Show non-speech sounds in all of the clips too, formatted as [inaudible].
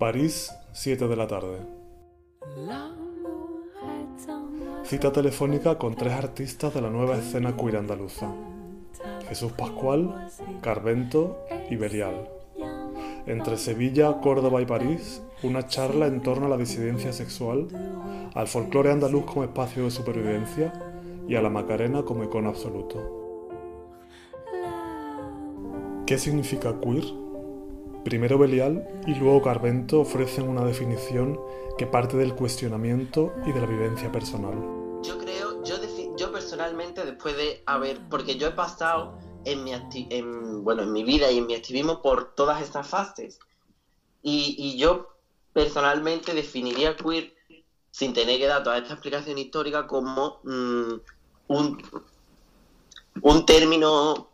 París, 7 de la tarde. Cita telefónica con tres artistas de la nueva escena queer andaluza. Jesús Pascual, Carvento y Belial. Entre Sevilla, Córdoba y París, una charla en torno a la disidencia sexual, al folclore andaluz como espacio de supervivencia y a la Macarena como icono absoluto. ¿Qué significa queer? Primero Belial y luego Carvento ofrecen una definición que parte del cuestionamiento y de la vivencia personal. Yo creo, yo, yo personalmente después de haber, porque yo he pasado en mi, en, bueno, en mi vida y en mi activismo por todas estas fases. Y, y yo personalmente definiría queer, sin tener que dar toda esta explicación histórica, como mm, un, un término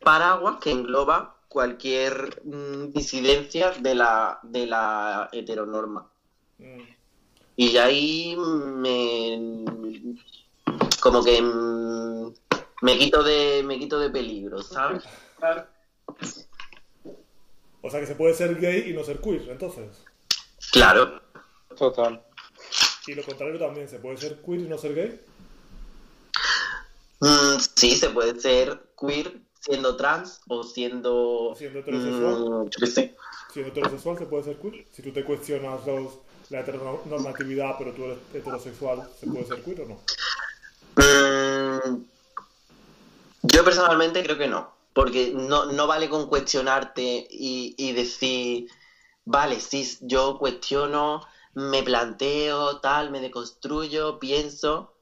paraguas que engloba cualquier mm, disidencia de la, de la heteronorma. Mm. Y ya ahí me como que mm, me quito de me quito de peligro, ¿sabes? O sea que se puede ser gay y no ser queer, entonces. Claro. Total. Y lo contrario también, ¿se puede ser queer y no ser gay? sí, se puede ser queer siendo trans o siendo... Siendo heterosexual. Siendo heterosexual se puede ser queer. Si tú te cuestionas los, la heteronormatividad, pero tú eres heterosexual, ¿se puede ser queer o no? Mm, yo personalmente creo que no. Porque no, no vale con cuestionarte y, y decir, vale, sí, yo cuestiono, me planteo, tal, me deconstruyo, pienso,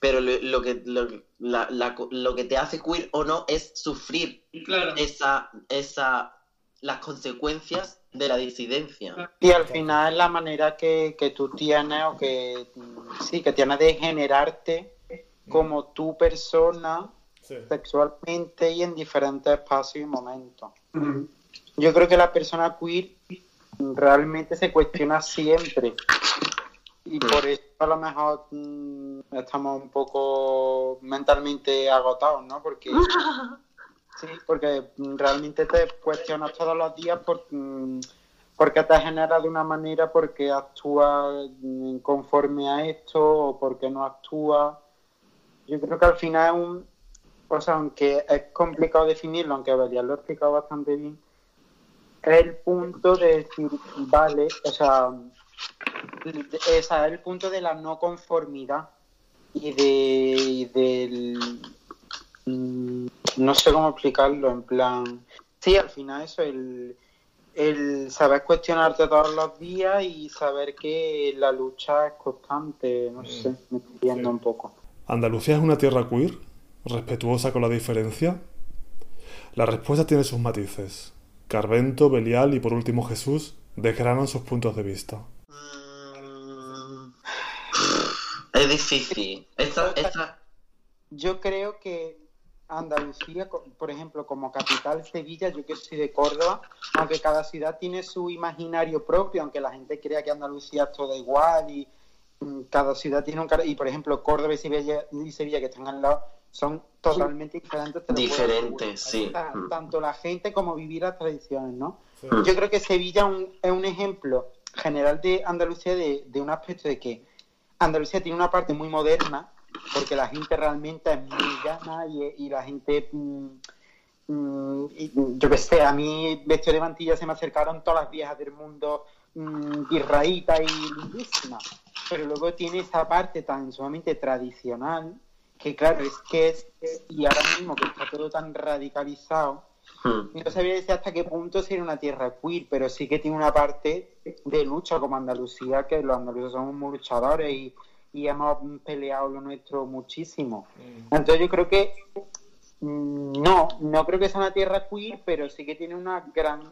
pero lo, que, lo, lo, que te hace queer o no es sufrir esa, esa, las consecuencias de la disidencia. Y al final es la manera que, que tú tienes o que sí, que tienes de generarte como tu persona sexualmente y en diferentes espacios y momentos. Yo creo que la persona queer realmente se cuestiona siempre y por eso a lo mejor mm, estamos un poco mentalmente agotados, ¿no? Porque [laughs] sí, porque realmente te cuestionas todos los días por mm, porque te genera de una manera, porque actúa mm, conforme a esto o porque no actúa. Yo creo que al final es un, o sea, aunque es complicado definirlo, aunque Belia lo ha explicado bastante bien, es el punto de decir, vale, o sea, es el punto de la no conformidad y de del mm, no sé cómo explicarlo en plan sí al final eso el, el saber cuestionarte todos los días y saber que la lucha es constante no sé mm. me estoy viendo un poco Andalucía es una tierra queer respetuosa con la diferencia la respuesta tiene sus matices Carvento, Belial y por último Jesús desgranan sus puntos de vista. Es difícil. Yo creo que Andalucía, por ejemplo, como capital Sevilla, yo que soy de Córdoba, aunque cada ciudad tiene su imaginario propio, aunque la gente crea que Andalucía es todo igual y mm, cada ciudad tiene un... Y por ejemplo, Córdoba y Sevilla, que están al lado son totalmente diferentes. Diferentes, sí. Mm. Tanto la gente como vivir las tradiciones, ¿no? Yo creo que Sevilla es un ejemplo general de Andalucía de, de un aspecto de que Andalucía tiene una parte muy moderna, porque la gente realmente es muy llana y, la gente, mm, mm, yo qué sé, a mí vestido de mantilla se me acercaron todas las viejas del mundo mmm, y lindísimas. Pero luego tiene esa parte tan sumamente tradicional, que claro, es que es, y ahora mismo que está todo tan radicalizado. No sabía decir hasta qué punto sería una tierra queer, pero sí que tiene una parte de lucha como Andalucía, que los andaluces somos muy luchadores y, hemos peleado lo nuestro muchísimo. Hmm. Entonces yo creo que mm, no, no creo que sea una tierra queer, pero sí que tiene una gran,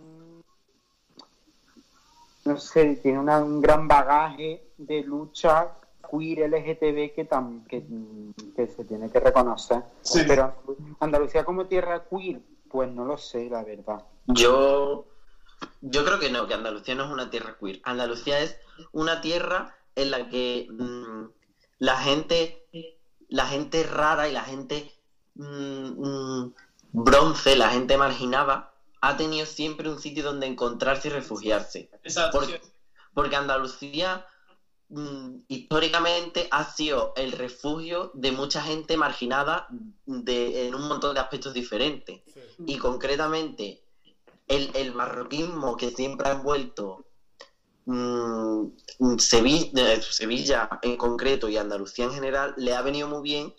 no sé, tiene un gran bagaje de lucha queer LGTB que, tam, que, se tiene que reconocer. Pero Andalucía como tierra queer, pues no lo sé, la verdad. Yo, yo creo que no, que Andalucía no es una tierra queer. Andalucía es una tierra en la que mm, la gente, la gente rara y la gente mm, mm, bronce, la gente marginada, ha tenido siempre un sitio donde encontrarse y refugiarse. Exacto. Porque, Andalucía mm, históricamente ha sido el refugio de mucha gente marginada de, en un montón de aspectos diferentes. Y concretamente, el, marroquismo que siempre ha envuelto mm, Sevilla, Sevilla en concreto y Andalucía en general, le ha venido muy bien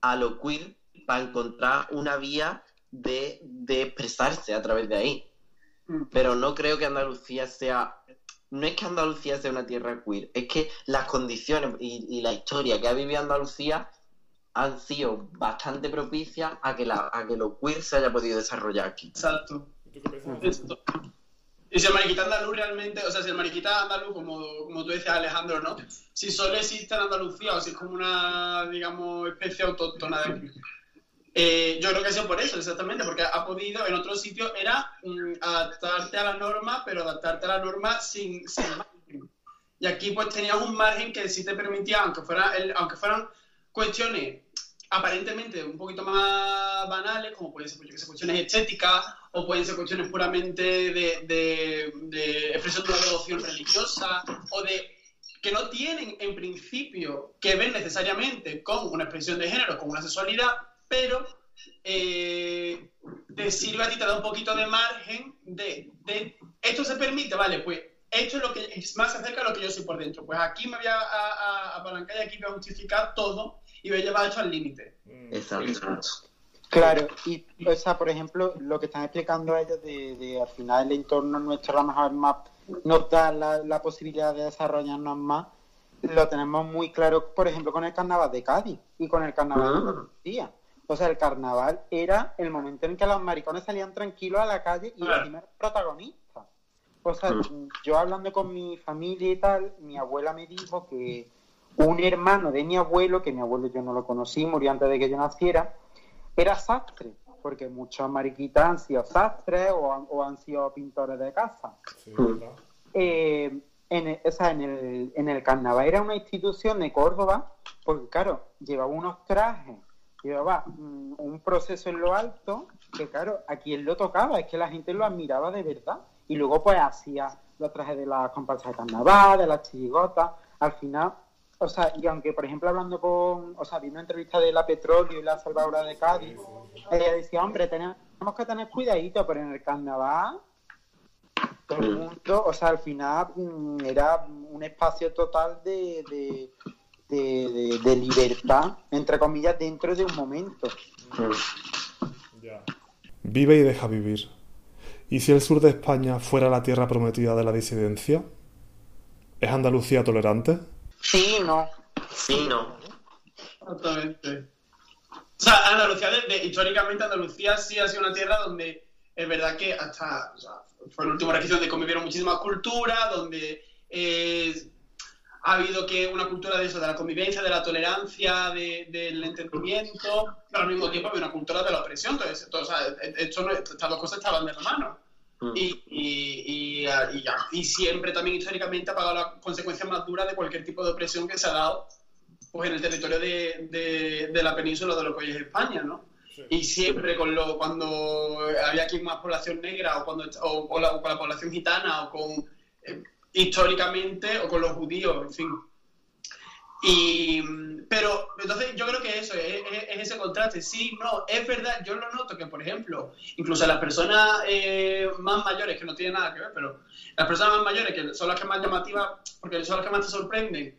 a lo queer para encontrar una vía de, expresarse a través de ahí. Mm. Pero no creo que Andalucía sea no es que Andalucía sea una tierra queer, es que las condiciones y, la historia que ha vivido Andalucía han sido bastante propicias a que, la, a que lo queer se haya podido desarrollar aquí. Exacto. Y si el mariquita andaluz realmente, o sea, si el mariquita andaluz, como, como tú decías Alejandro, ¿no? Si solo existe en Andalucía o si es como una, digamos, especie autóctona de aquí, eh, yo creo que ha sido por eso, exactamente, porque ha podido, en otro sitio era mm, adaptarte a la norma, pero adaptarte a la norma sin, sin margen. Y aquí pues tenías un margen que sí te permitía, aunque, fuera el, aunque fueran cuestiones aparentemente un poquito más banales, como pueden ser pues, cuestiones estéticas o pueden ser cuestiones puramente de, de, de expresión de una devoción religiosa o de que no tienen en principio que ver necesariamente con una expresión de género, con una sexualidad, pero eh, te sirve a ti, te da un poquito de margen de, esto se permite, vale, pues esto es lo que es más acerca de lo que yo soy por dentro. Pues aquí me voy a, apalancar y aquí voy a justificar todo y voy a llevar esto al límite. Mm. Exacto. Claro, y o sea, por ejemplo, lo que están explicando ellos de, de al final el entorno nuestro a lo mejor más nos da la, la posibilidad de desarrollarnos más, lo tenemos muy claro, por ejemplo, con el carnaval de Cádiz y con el carnaval de ah. Andalucía. O sea, el carnaval era el momento en que los maricones salían tranquilos a la calle y los primeros protagonistas. O sea, mm. yo hablando con mi familia y tal, mi abuela me dijo que un hermano de mi abuelo, que mi abuelo yo no lo conocí, murió antes de que yo naciera, era sastre, porque muchos mariquitas han sido sastres o han, sido pintores de casa. Eh, en, o sea, en, el, en el carnaval era una institución de Córdoba, porque claro, llevaba unos trajes llevaba mm, un proceso en lo alto que, claro, a quien lo tocaba, es que la gente lo admiraba de verdad. Y luego, pues, hacía los trajes de las comparsas de carnaval, de las chirigotas. Al final, o sea, y aunque, por ejemplo, hablando con, o sea, vi una entrevista de la Petróleo y la Salvadora de Cádiz, ella decía, hombre, tenemos que tener cuidadito, pero en el carnaval todo el mundo, o sea, al final mm, era un espacio total de, de, libertad, entre comillas, dentro de un momento. Vive y deja vivir. ¿Y si el sur de España fuera la tierra prometida de la disidencia? ¿Es Andalucía tolerante? Sí, no. Sí, no. Exactamente. O sea, Andalucía, históricamente Andalucía sí ha sido una tierra donde es verdad que hasta, fue el último registro donde convivieron muchísimas culturas, donde eh, ha habido que una cultura de eso, de la convivencia, de la tolerancia, del entendimiento, pero al mismo tiempo había una cultura de la opresión. Entonces, o sea, esto estas dos cosas estaban de la mano. Mm. Y, y, y, siempre también históricamente ha pagado las consecuencias más duras de cualquier tipo de opresión que se ha dado pues, en el territorio de, de, la península de lo que hoy es España, ¿no? Y siempre con lo, cuando había aquí más población negra o, cuando, o, la, con la población gitana o con... Eh, históricamente o con los judíos, en fin. Y, pero entonces yo creo que eso es, ese contraste. Sí, no, es verdad, yo lo noto que, por ejemplo, incluso las personas eh, más mayores, que no tienen nada que ver, pero las personas más mayores, que son las que más llamativas, porque son las que más te sorprenden,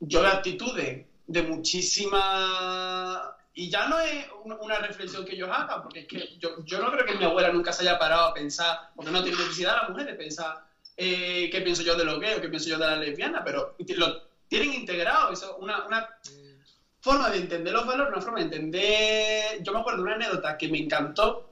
yo veo actitudes de muchísima... Y ya no es una reflexión que ellos hagan, porque es que yo, yo no creo que mi abuela nunca se haya parado a pensar, porque no tiene necesidad la mujer de pensar eh, qué pienso yo de lo gay o qué pienso yo de la lesbiana, pero lo tienen integrado, eso, una, una forma de entender los valores, una forma de entender... Yo me acuerdo de una anécdota que me encantó,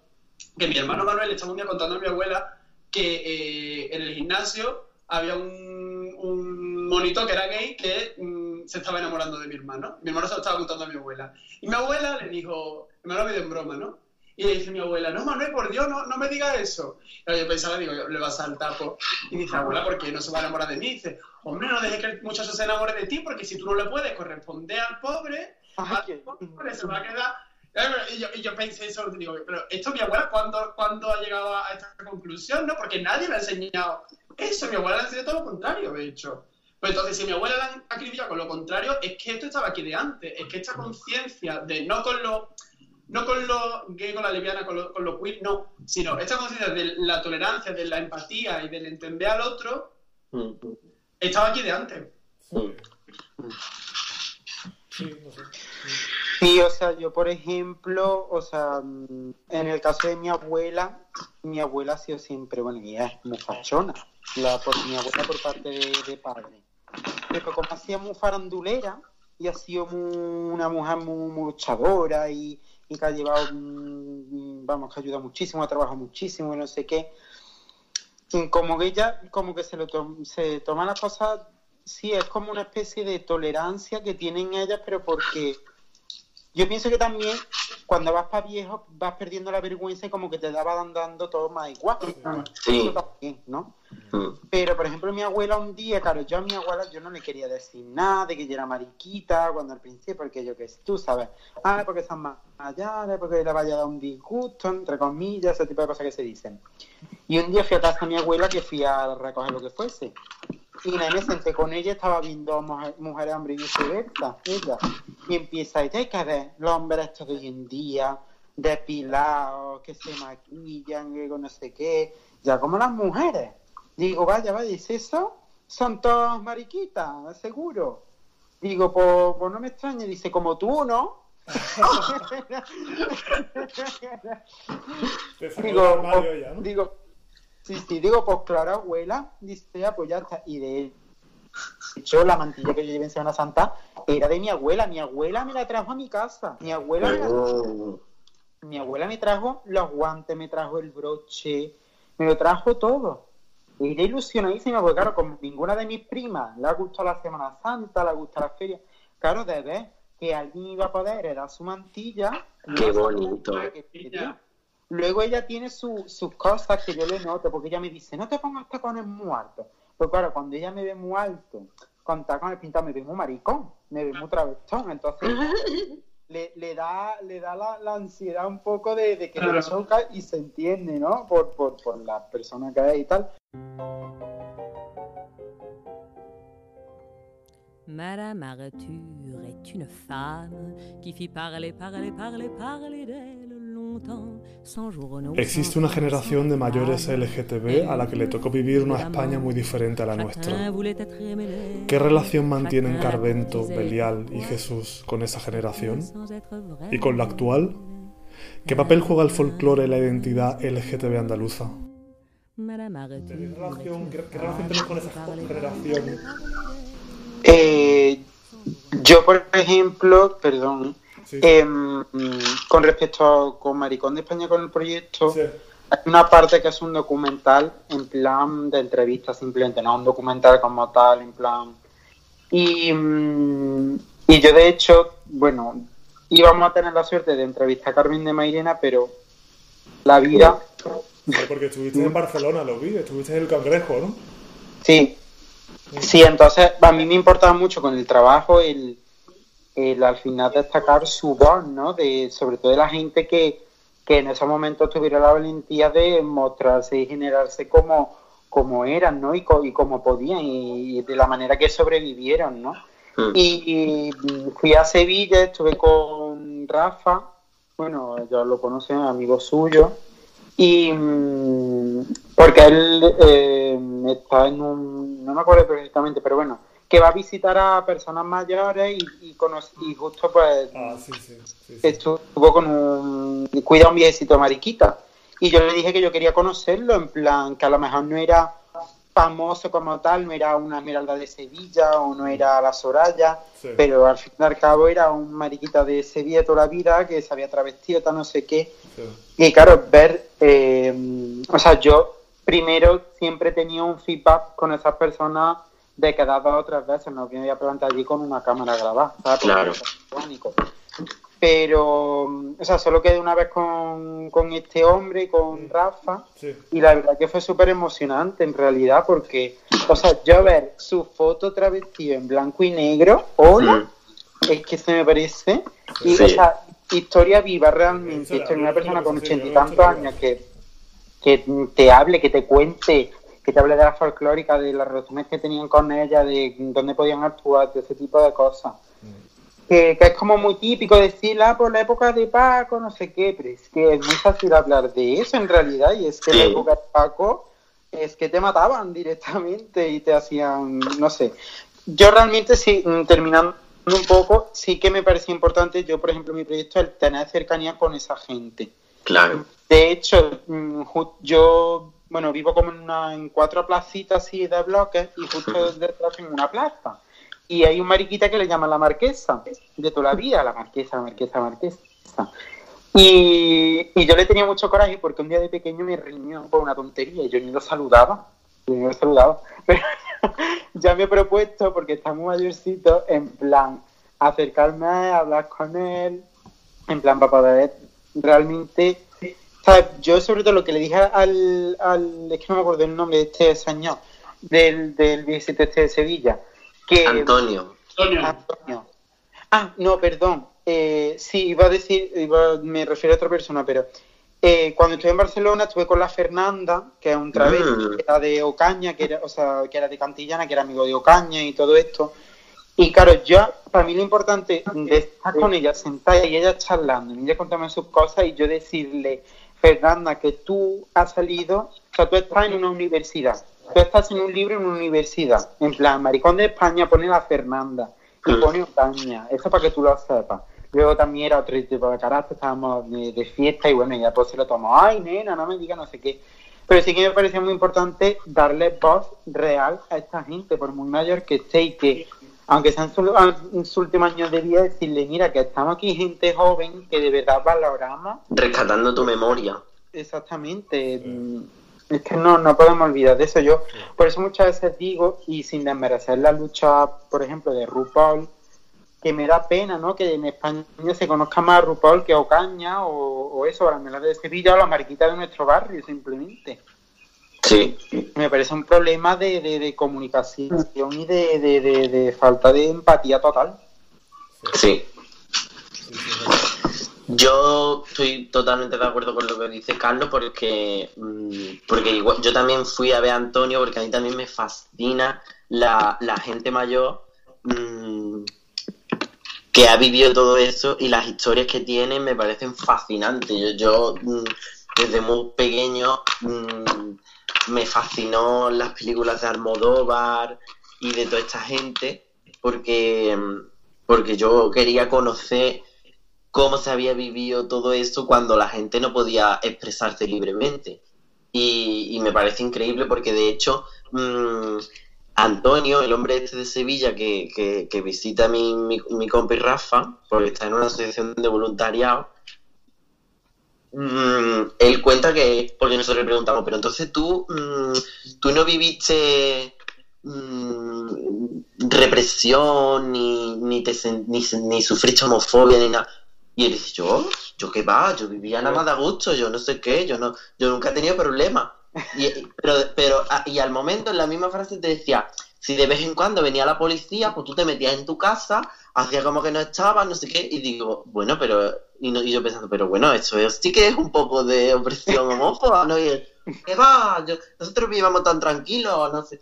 que mi hermano Manuel estaba un día contando a mi abuela que eh, en el gimnasio había un, un, monito que era gay que mm, se estaba enamorando de mi hermano. Mi hermano se lo estaba contando a mi abuela. Y mi abuela le dijo, me lo en broma, ¿no? Y le dice mi abuela, no, Manuel, por Dios, no, no me diga eso. Y yo pensaba, digo, le va a saltar. Y dice, abuela, ¿por qué no se va a enamorar de mí? Y dice, hombre, no dejes que el muchacho se enamore de ti, porque si tú no le puedes corresponder al pobre, al pobre se va a quedar Y yo, y yo pensé eso, digo, pero esto mi abuela, ¿cuándo, ¿cuándo ha llegado a esta conclusión? ¿no? Porque nadie me ha enseñado eso, mi abuela le ha enseñado todo lo contrario, de hecho. Pues entonces, si mi abuela la acribillado con lo contrario, es que esto estaba aquí de antes, es que esta conciencia de no con lo no con lo gay, con la lesbiana, con lo, con lo queer, no, sino esta conciencia de la tolerancia, de la empatía y del entender al otro, mm. estaba aquí de antes. Mm. Sí, o sea, yo por ejemplo, o sea, en el caso de mi abuela, mi abuela ha sido siempre, bueno, ella es muy fachona, la, por, mi abuela por parte de, padre. Pero como hacía muy farandulera y ha sido una mujer muy, luchadora y, que ha llevado, mm, vamos, que ayuda muchísimo, ha trabajado muchísimo y no sé qué. Y como que ella, como que se, lo se toma las cosas sí, es como una especie de tolerancia que tienen ellas, pero porque yo pienso que también cuando vas para viejo vas perdiendo la vergüenza y como que te daba dando todo más igual. Sí. ¿no? Mm. Pero, por ejemplo, mi abuela un día, claro, yo a mi abuela yo no le quería decir nada de que yo era mariquita cuando al principio, porque yo que tú sabes, ah, porque están más allá, porque le vaya a dar un disgusto, entre comillas, ese tipo de cosas que se dicen. Y un día fui a casa de mi abuela que fui a recoger lo que fuese. Y me senté con ella, estaba viendo Mujer, Mujeres, Hombre y Viceversa, ella. Y empieza ella, hay que ver los hombres estos de hoy en día, depilados, que se maquillan, que no sé qué, ya como las mujeres. Digo, vaya, vaya, ¿es eso? Son todos mariquitas, seguro. Digo, pues, pues no me extraña, dice, como tú, ¿no? [laughs] [laughs] digo, pues, digo, Sí, sí, digo, pues claro, abuela, dice, ya está. Y de hecho, la mantilla que yo llevé en Semana Santa era de mi abuela. Mi abuela me la trajo a mi casa. Mi abuela me, oh. mi abuela me trajo los guantes, me trajo el broche, me lo trajo todo. Y de ilusionadísima, porque claro, como ninguna de mis primas le ha gustado la Semana Santa, le ha gustado la feria, claro, de ver que alguien iba a poder era su mantilla. Qué bonito. Luego ella tiene sus cosas que yo le noto, porque ella me dice, no te pongas tacones muy altos. Porque claro, cuando ella me ve muy alto, con tacones pintados, me ve muy maricón, me ve muy travestón. Entonces, [laughs] le, da, le da la, ansiedad un poco de, que le choca y se entiende, ¿no? Por, por, por la persona que es y tal. Madame Arthur est une femme qui fit parler, parler, parler, parler d'elle Existe una generación de mayores LGTB a la que le tocó vivir una España muy diferente a la nuestra. ¿Qué relación mantienen Carvento, Belial y Jesús con esa generación? ¿Y con la actual? ¿Qué papel juega el folclore en la identidad LGTB andaluza? ¿Qué relación, tienes con esa generación? Eh, yo, por ejemplo, perdón, Em, con respecto a, con Maricón de España con el proyecto, hay una parte que es un documental en plan de entrevista simplemente, no un documental como tal, en plan. Y, mm, y yo de hecho, bueno, íbamos a tener la suerte de entrevistar a Carmen de Mairena, pero la vida... porque estuviste en Barcelona, lo vi, estuviste en el Cangrejo, ¿no? Sí. Sí, entonces a mí me importaba mucho con el trabajo el al final destacar su voz, ¿no? De, sobre todo de la gente que, en ese momento tuviera la valentía de mostrarse y generarse como, como eran, ¿no? Y, y como podían y, de la manera que sobrevivieron, ¿no? Hmm. Y, fui a Sevilla, estuve con Rafa, bueno, ya lo conocen, amigo suyo, y mm, porque él eh, está en un, no me acuerdo perfectamente, pero bueno, que va a visitar a personas mayores y, y, y justo pues ah, estuvo con un cuida un viejecito mariquita. Y yo le dije que yo quería conocerlo en plan que a lo mejor no era famoso como tal no era una esmeralda de Sevilla o no era la Soraya pero al fin y al cabo era un mariquita de Sevilla toda la vida que se había travestido tal no sé qué. Y claro ver eh, o sea yo primero siempre tenía un feedback con esas personas de quedar dos o tres veces, no me voy a plantar allí con una cámara grabada, ¿sabes? Claro. Pero, o sea, solo quedé una vez con, con este hombre, con Rafa, y la verdad que fue súper emocionante en realidad, porque, o sea, yo ver su foto travestida en blanco y negro, hola, es que se me parece, y, o sea, historia viva realmente. Estoy una persona con ochenta y tantos años que, que te hable, que te cuente, que te hable de la folclórica, de las relaciones que tenían con ella, de dónde podían actuar, de ese tipo de cosas. Mm. Que, es como muy típico decir, ah, por la época de Paco, no sé qué, pero es que es muy fácil hablar de eso en realidad, y es que en la época de Paco es que te mataban directamente y te hacían, no sé. Yo realmente sí, mm, terminando un poco, sí que me parecía importante, yo por ejemplo, mi proyecto, el tener cercanía con esa gente. Claro. De hecho, mm, yo, bueno, vivo como en, una, en cuatro placitas así de bloques y justo detrás en una plaza. Y hay un mariquita que le llaman la marquesa, de toda la vida, la marquesa, la marquesa, la marquesa. Y, y, yo le tenía mucho coraje porque un día de pequeño me riñó por una tontería y yo ni lo saludaba. Yo ni lo saludaba. Pero [laughs] ya me he propuesto, porque está muy mayorcito, en plan, acercarme a hablar con él, en plan, para poder realmente. ¿Sabes? Yo, sobre todo, lo que le dije al, al. Es que no me acuerdo el nombre de este señor, del, del este de Sevilla. Que, Antonio. Antonio. Ah, no, perdón. Eh, sí, iba a decir, iba, me refiero a otra persona, pero eh, cuando estuve en Barcelona estuve con la Fernanda, que es un travesti, mm. que era de Ocaña, que era, o sea, que era de Cantillana, que era amigo de Ocaña y todo esto. Y claro, yo, para mí lo importante de estar con ella sentada y ella charlando, y ella contarme sus cosas y yo decirle, Fernanda, que tú has salido, o sea, tú estás en una universidad, tú estás en un libro en una universidad, en plan, Maricón de España pone la Fernanda y pone Ocaña, eso para que tú lo sepas. Luego también era otro tipo de carácter, estábamos de, fiesta y bueno, ya pues se lo tomó, ay nena, no me diga no sé qué. Pero sí que me parecía muy importante darle voz real a esta gente, por muy mayor que esté y que, aunque sea en su, último año de vida, decirle, mira, que estamos aquí gente joven que de verdad valoramos. Rescatando tu memoria. Exactamente. Es que no, no podemos olvidar de eso. Yo, por eso muchas veces digo, y sin desmerecer la lucha, por ejemplo, de RuPaul, que me da pena, ¿no? Que en España se conozca más a RuPaul que a Ocaña o, o eso, a la de Sevilla o la mariquita de nuestro barrio, simplemente. Sí. Me parece un problema de, de, comunicación y de, de, falta de empatía total. Sí. Yo estoy totalmente de acuerdo con lo que dice Carlos porque, mm, porque igual, yo también fui a ver a Antonio porque a mí también me fascina la, la gente mayor mmm, que ha vivido todo eso y las historias que tiene me parecen fascinantes. Yo, mm, desde muy pequeño mm, me fascinó las películas de Almodóvar y de toda esta gente porque, mm, porque yo quería conocer cómo se había vivido todo eso cuando la gente no podía expresarse libremente. Y, me parece increíble porque de hecho Antonio, el hombre este de Sevilla que, que, visita a mi, mi, mi, compi Rafa, porque está en una asociación de voluntariado, mm, él cuenta que, porque nosotros le preguntamos, pero entonces tú, mm, tú no viviste mm, represión, ni, ni, te, ni, ni sufriste homofobia, ni nada. Y él dice, yo, yo qué va, yo vivía nada más de gusto, yo no sé qué, yo no, yo nunca he tenido problemas. Pero, pero, ah, y al momento en la misma frase te decía, si de vez en cuando venía la policía, pues tú te metías en tu casa, hacías como que no estabas, no sé qué, y digo, bueno, pero, y, yo pensando, pero bueno, eso sí que es un poco de opresión homófoba, ¿no? Y ¿qué va? nosotros vivíamos tan tranquilos, no sé.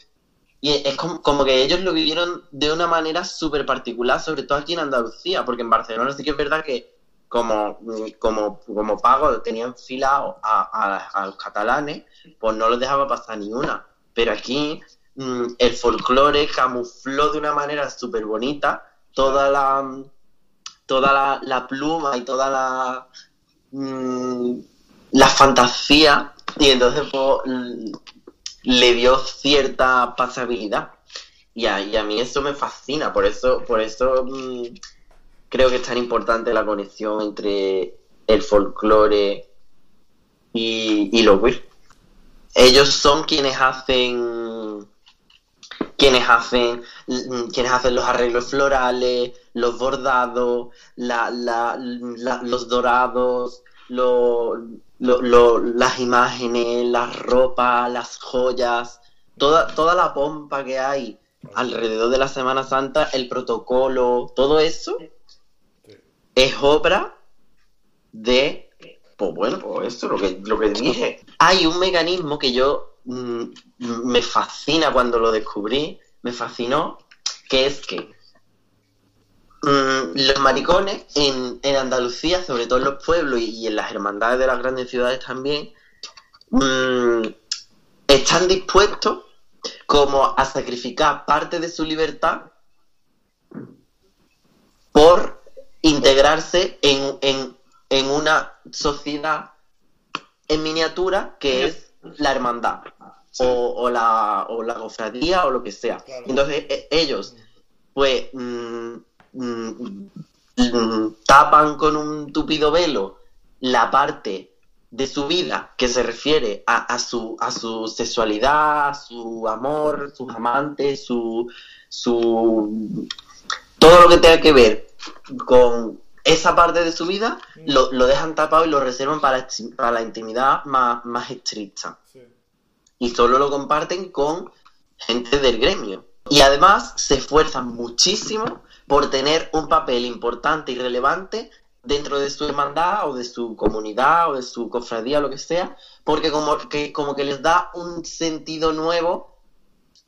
Y es como, como que ellos lo vivieron de una manera súper particular, sobre todo aquí en Andalucía, porque en Barcelona sí que es verdad que como, como, como pago tenían filado a, a, los catalanes, pues no los dejaba pasar ni una. Pero aquí el folclore camufló de una manera súper bonita toda la toda la, pluma y toda la mm, la fantasía y entonces pues, le dio cierta pasabilidad y a, mí eso me fascina por eso por eso mm, creo que es tan importante la conexión entre el folclore y, y lo queer. Ellos son quienes hacen quienes hacen quienes hacen los arreglos florales, los bordados, la, la, los dorados, las imágenes, las ropas, las joyas, toda, toda la pompa que hay alrededor de la Semana Santa, el protocolo, todo eso es obra de, pues bueno, pues esto, lo que, lo que dije. Hay un mecanismo que yo me fascina cuando lo descubrí, me fascinó, que es que mm, los maricones en, en, Andalucía, sobre todo en los pueblos y, en las hermandades de las grandes ciudades también, mm, están dispuestos como a sacrificar parte de su libertad por integrarse en, en, en una sociedad en miniatura que es la hermandad o, la, o la cofradía o lo que sea. Entonces e, ellos pues mm, mm, mm, tapan con un tupido velo la parte de su vida que se refiere a, su, a su sexualidad, a su amor, sus amantes, su, su todo lo que tenga que ver con esa parte de su vida lo, dejan tapado y lo reservan para, para la intimidad más, más estricta. Y solo lo comparten con gente del gremio. Y además se esfuerzan muchísimo por tener un papel importante y relevante dentro de su hermandad o de su comunidad o de su cofradía o lo que sea, porque como que, como que les da un sentido nuevo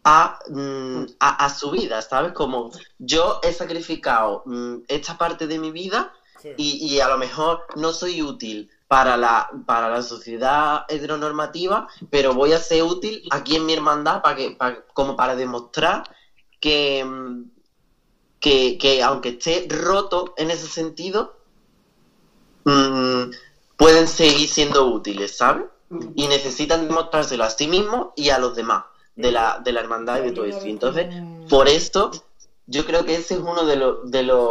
Mm, a, a, su vida, ¿sabes? Como yo he sacrificado mm, esta parte de mi vida y, a lo mejor no soy útil para la, para la sociedad heteronormativa, pero voy a ser útil aquí en mi hermandad para que, como para demostrar que, mm, que, que, aunque esté roto en ese sentido, pueden seguir siendo útiles, ¿sabes? Y necesitan demostrárselo a sí mismos y a los demás de la, de la hermandad y de todo eso. entonces, por esto, yo creo que ese es uno de los, de los,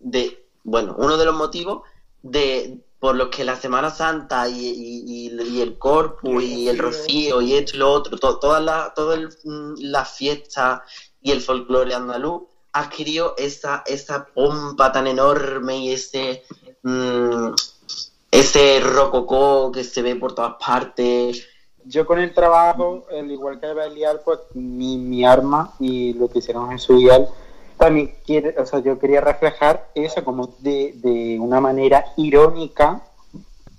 de, bueno, uno de los motivos de, por los que la Semana Santa y, y, el Corpus y el Rocío y esto y lo otro, todas las toda mm, la fiestas y el folclore andaluz adquirió esa, esa pompa tan enorme y ese, mm, ese rococó que se ve por todas partes yo con el trabajo, al igual que el Belial, pues mi, mi arma y lo que hicieron en su día también quiere, o sea, yo quería reflejar eso como de, de una manera irónica.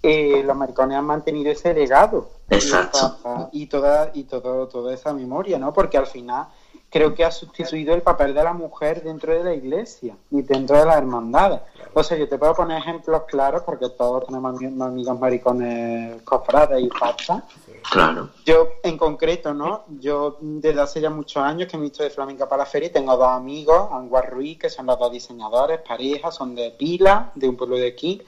Eh, los americanos han mantenido ese legado Exacto. Y, toda y todo, toda esa memoria, ¿no? Porque al final creo que ha sustituido el papel de la mujer dentro de la iglesia y dentro de la hermandad. O sea, yo te puedo poner ejemplos claros porque todos tenemos amigos maricones cofrades y pasta. Claro. Yo, en concreto, ¿no? Yo desde hace ya muchos años que me he visto de flamenca para la feria y tengo dos amigos, Anguar Ruiz, que son los dos diseñadores, parejas, son de Pila, de un pueblo de aquí.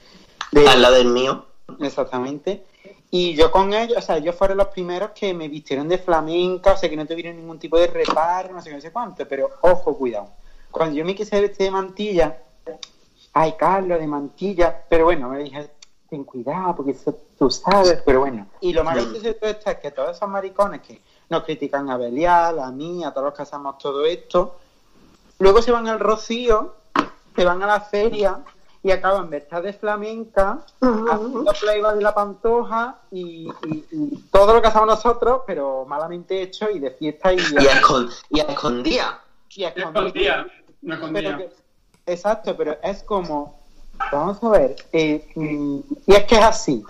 De... Al lado del mío. Exactamente. Y yo con ellos, o sea, ellos fueron los primeros que me vistieron de flamenca, o sea, que no tuvieron ningún tipo de reparo, no sé, no sé cuánto, pero ojo, cuidado. Cuando yo me quise vestir de mantilla, ay, Carlos, de mantilla, pero bueno, me dije, ten cuidado, porque eso tú sabes, pero bueno. Y lo gracioso de todo esto es que todos esos maricones que nos critican a Belial, a mí, a todos los que hacemos todo esto, luego se van al rocío, se van a la feria y acaban de estar de flamenca, haciendo playback de la pantoja y, todo lo que hacemos nosotros, pero malamente hecho y de fiesta y... Y, a, escondía. Y a escondía. exacto, pero es como... Vamos a ver, eh, mm, y es que es así.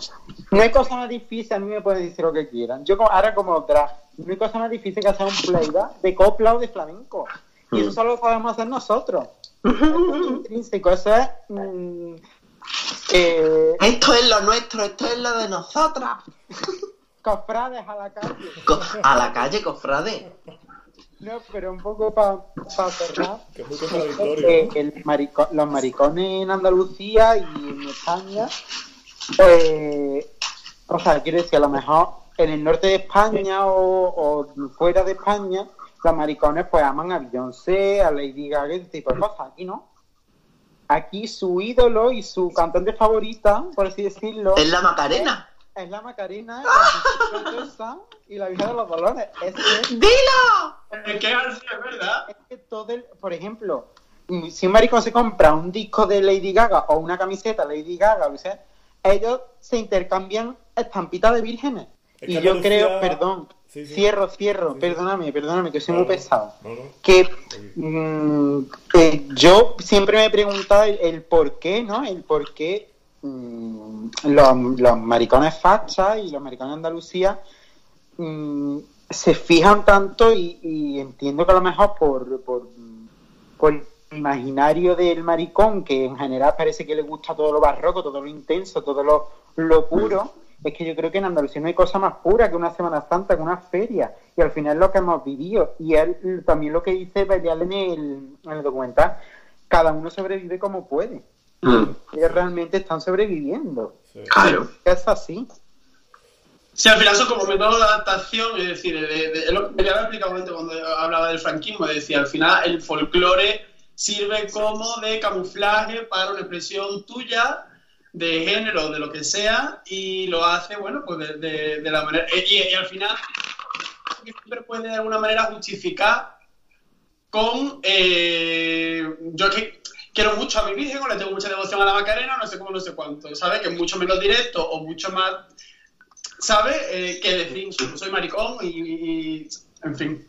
No hay cosa más difícil, a mí me pueden decir lo que quieran. Yo ahora como drag, no hay cosa más difícil que hacer un playback de copla o de flamenco. Y eso mm. solo lo podemos hacer nosotros [laughs] intrínseco, eso es. Mm, eh, esto es lo nuestro, esto es lo de nosotras. [laughs] Cofrades a la calle. a la calle, cofrades. No, pero un poco para pa cerrar. Que es muy eh, el los maricones en Andalucía y en España. Eh, o sea, quiero decir, a lo mejor en el norte de España o, o fuera de España los maricones pues aman a Beyoncé, a Lady Gaga, ese tipo de cosas. Aquí no. Aquí su ídolo y su cantante favorita, por así decirlo. Es la Macarena. Es, la Macarena, la y la Virgen de los Dolores. Es ¡Dilo! Es que es verdad. Es que todo el, por ejemplo, si un maricón se compra un disco de Lady Gaga o una camiseta de Lady Gaga, ellos se intercambian estampitas de vírgenes. y yo creo, perdón, Cierro, cierro, perdóname, perdóname, que soy muy pesado. Que, mm, yo siempre me he preguntado el, por qué, ¿no? El por qué mm, los, maricones fachas y los maricones de Andalucía mm, se fijan tanto y, entiendo que a lo mejor por, por, por el imaginario del maricón, que en general parece que le gusta todo lo barroco, todo lo intenso, todo lo, lo puro, es que yo creo que en Andalucía no hay cosa más pura que una Semana Santa, que una feria, y al final es lo que hemos vivido. Y él también lo que dice Belial en el, en el documental, cada uno sobrevive como puede. Mm. Ellos realmente están sobreviviendo. Claro. Es así. Sí, al final son como métodos de adaptación, es decir, de, me lo explicado cuando hablaba del franquismo, decía, al final el folclore sirve como de camuflaje para una expresión tuya de género, de lo que sea, y lo hace, bueno, pues de, la manera... Y, al final siempre puede de alguna manera justificar con... Eh, yo que quiero mucho a mi Virgen o le tengo mucha devoción a la Macarena, no sé cómo, no sé cuánto, ¿sabes? Que mucho menos directo o mucho más, ¿sabes? Eh, que decir, soy maricón y, en fin.